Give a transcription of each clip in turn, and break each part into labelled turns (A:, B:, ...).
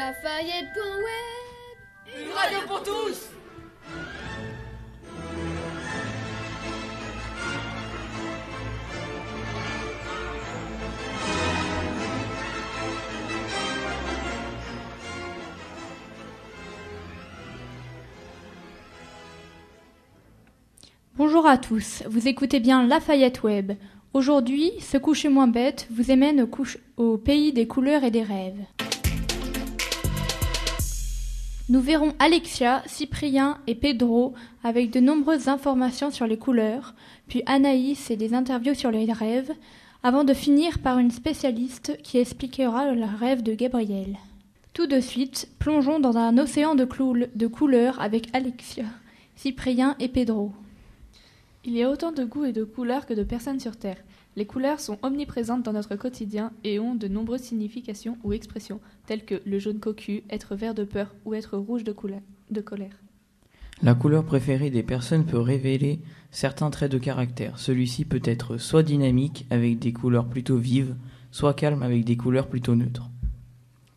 A: Lafayette.web Une radio pour tous
B: Bonjour à tous, vous écoutez bien Lafayette Web. Aujourd'hui, ce coucher moins bête vous emmène au, au pays des couleurs et des rêves. Nous verrons Alexia, Cyprien et Pedro avec de nombreuses informations sur les couleurs, puis Anaïs et des interviews sur les rêves, avant de finir par une spécialiste qui expliquera le rêve de Gabriel. Tout de suite, plongeons dans un océan de, de couleurs avec Alexia, Cyprien et Pedro.
C: Il y a autant de goûts et de couleurs que de personnes sur Terre. Les couleurs sont omniprésentes dans notre quotidien et ont de nombreuses significations ou expressions, telles que le jaune cocu, être vert de peur ou être rouge de, de colère.
D: La couleur préférée des personnes peut révéler certains traits de caractère. Celui-ci peut être soit dynamique avec des couleurs plutôt vives, soit calme avec des couleurs plutôt neutres.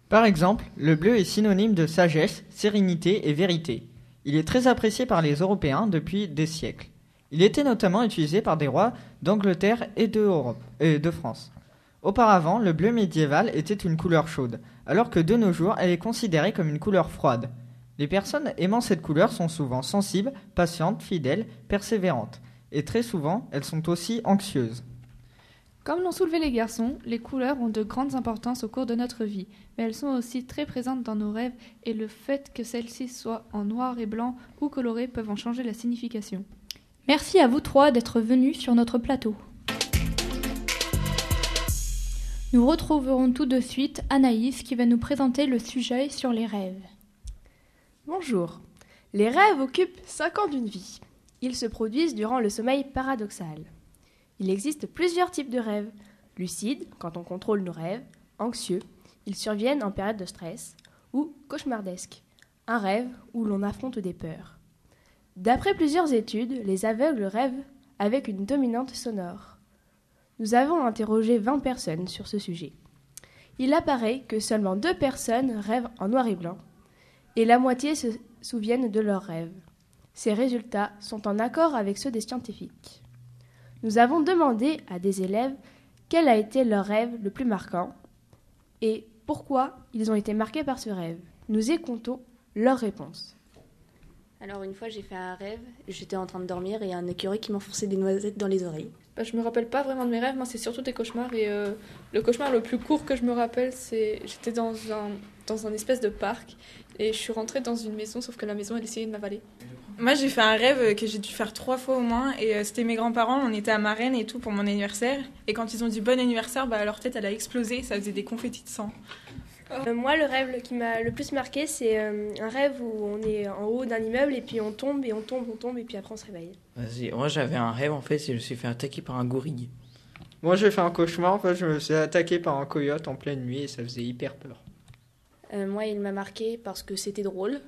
E: Par exemple, le bleu est synonyme de sagesse, sérénité et vérité. Il est très apprécié par les Européens depuis des siècles. Il était notamment utilisé par des rois d'Angleterre et de, France. Auparavant, le bleu médiéval était une couleur chaude, alors que de nos jours, elle est considérée comme une couleur froide. Les personnes aimant cette couleur sont souvent sensibles, patientes, fidèles, persévérantes, et très souvent, elles sont aussi anxieuses.
C: Comme l'ont soulevé les garçons, les couleurs ont de grandes importances au cours de notre vie, mais elles sont aussi très présentes dans nos rêves et le fait que celles-ci soient en noir et blanc ou colorées peuvent en changer la signification.
B: Merci à vous trois d'être venus sur notre plateau. Nous retrouverons tout de suite Anaïs qui va nous présenter le sujet sur les rêves.
F: Bonjour. Les rêves occupent 5 ans d'une vie. Ils se produisent durant le sommeil paradoxal. Il existe plusieurs types de rêves. Lucides, quand on contrôle nos rêves, anxieux, ils surviennent en période de stress, ou cauchemardesques, un rêve où l'on affronte des peurs. D'après plusieurs études, les aveugles rêvent avec une dominante sonore. Nous avons interrogé 20 personnes sur ce sujet. Il apparaît que seulement deux personnes rêvent en noir et blanc, et la moitié se souviennent de leurs rêves. Ces résultats sont en accord avec ceux des scientifiques. Nous avons demandé à des élèves quel a été leur rêve le plus marquant et pourquoi ils ont été marqués par ce rêve. Nous écoutons leurs réponses.
G: Alors une fois j'ai fait un rêve, j'étais en train de dormir et il y a un écureuil qui m'enfonçait des noisettes dans les oreilles.
C: Bah, je me rappelle pas vraiment de mes rêves, moi c'est surtout des cauchemars et euh, le cauchemar le plus court que je me rappelle c'est j'étais dans un, dans un espèce de parc et je suis rentrée dans une maison sauf que la maison elle essayait de m'avaler.
H: Moi j'ai fait un rêve que j'ai dû faire trois fois au moins et euh, c'était mes grands-parents, on était à Marraine et tout pour mon anniversaire et quand ils ont dit bon anniversaire, bah, leur tête elle a explosé, ça faisait des confettis de sang.
I: Euh, moi, le rêve qui m'a le plus marqué, c'est euh, un rêve où on est en haut d'un immeuble et puis on tombe et on tombe, on tombe et puis après on se réveille.
D: Vas-y, moi j'avais un rêve en fait, c'est je me suis fait attaquer par un gorille.
E: Moi j'ai fait un cauchemar, en fait je me suis attaqué par un coyote en pleine nuit et ça faisait hyper peur.
G: Euh, moi il m'a marqué parce que c'était drôle.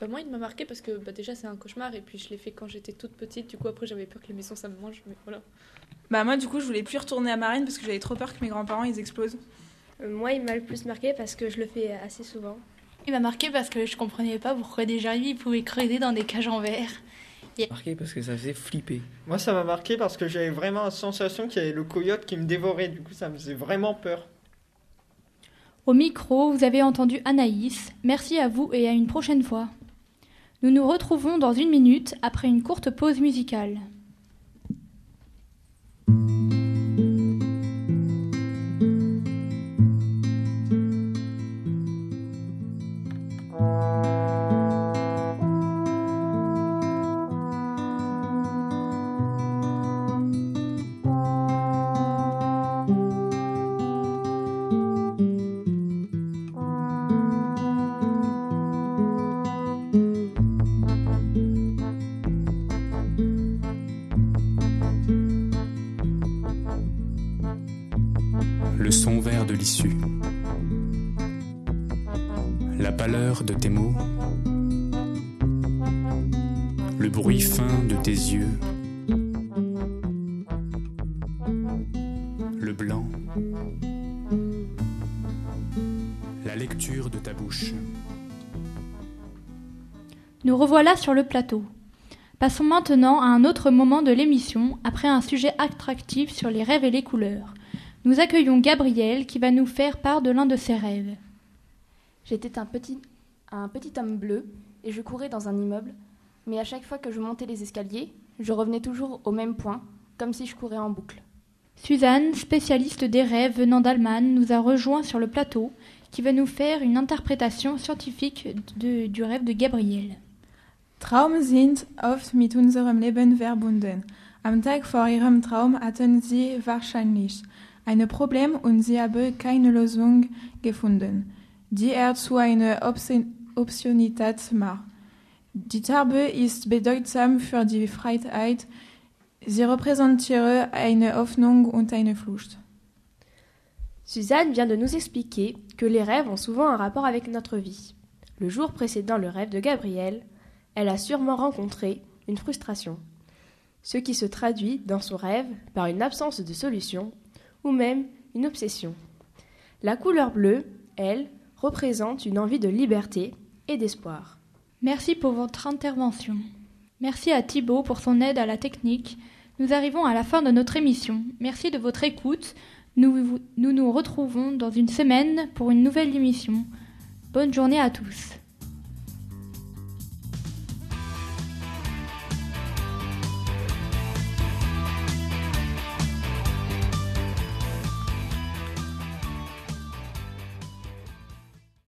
C: Bah, moi il m'a marqué parce que bah, déjà c'est un cauchemar et puis je l'ai fait quand j'étais toute petite, du coup après j'avais peur que les maisons ça me mange, mais voilà.
H: Bah moi du coup je voulais plus retourner à Marine parce que j'avais trop peur que mes grands-parents ils explosent.
I: Euh, moi, il m'a le plus marqué parce que je le fais assez souvent.
B: Il m'a marqué parce que je comprenais pas pourquoi des ils pouvaient creuser dans des cages en verre.
D: Il m'a Marqué parce que ça faisait flipper.
E: Moi, ça m'a marqué parce que j'avais vraiment la sensation qu'il y avait le coyote qui me dévorait. Du coup, ça me faisait vraiment peur.
B: Au micro, vous avez entendu Anaïs. Merci à vous et à une prochaine fois. Nous nous retrouvons dans une minute après une courte pause musicale.
J: La pâleur de tes mots, le bruit fin de tes yeux, le blanc, la lecture de ta bouche.
B: Nous revoilà sur le plateau. Passons maintenant à un autre moment de l'émission, après un sujet attractif sur les rêves et les couleurs. Nous accueillons Gabriel qui va nous faire part de l'un de ses rêves.
K: J'étais un petit, un petit homme bleu et je courais dans un immeuble, mais à chaque fois que je montais les escaliers, je revenais toujours au même point, comme si je courais en boucle.
B: Suzanne, spécialiste des rêves venant d'Allemagne, nous a rejoint sur le plateau, qui va nous faire une interprétation scientifique de- du rêve de Gabriel.
H: Traum sind oft mit unserem Leben verbunden. Am Tag vor ihrem Traum hatten sie wahrscheinlich ein Problem und sie haben keine Lösung gefunden, die er zu einer Option- Optionität macht. Die Farbe ist bedeutsam für die Freiheit. Sie repräsentiere eine Hoffnung und eine Flucht.
F: Suzanne vient de nous expliquer que les rêves ont souvent un rapport avec notre vie. Le jour précédant le rêve de Gabriel, elle a sûrement rencontré une frustration, ce qui se traduit dans son rêve par une absence de solution ou même une obsession. La couleur bleue, elle, représente une envie de liberté et d'espoir.
B: Merci pour votre intervention. Merci à Thibaut pour son aide à la technique. Nous arrivons à la fin de notre émission. Merci de votre écoute. Nous nous, nous retrouvons dans une semaine pour une nouvelle émission. Bonne journée à tous.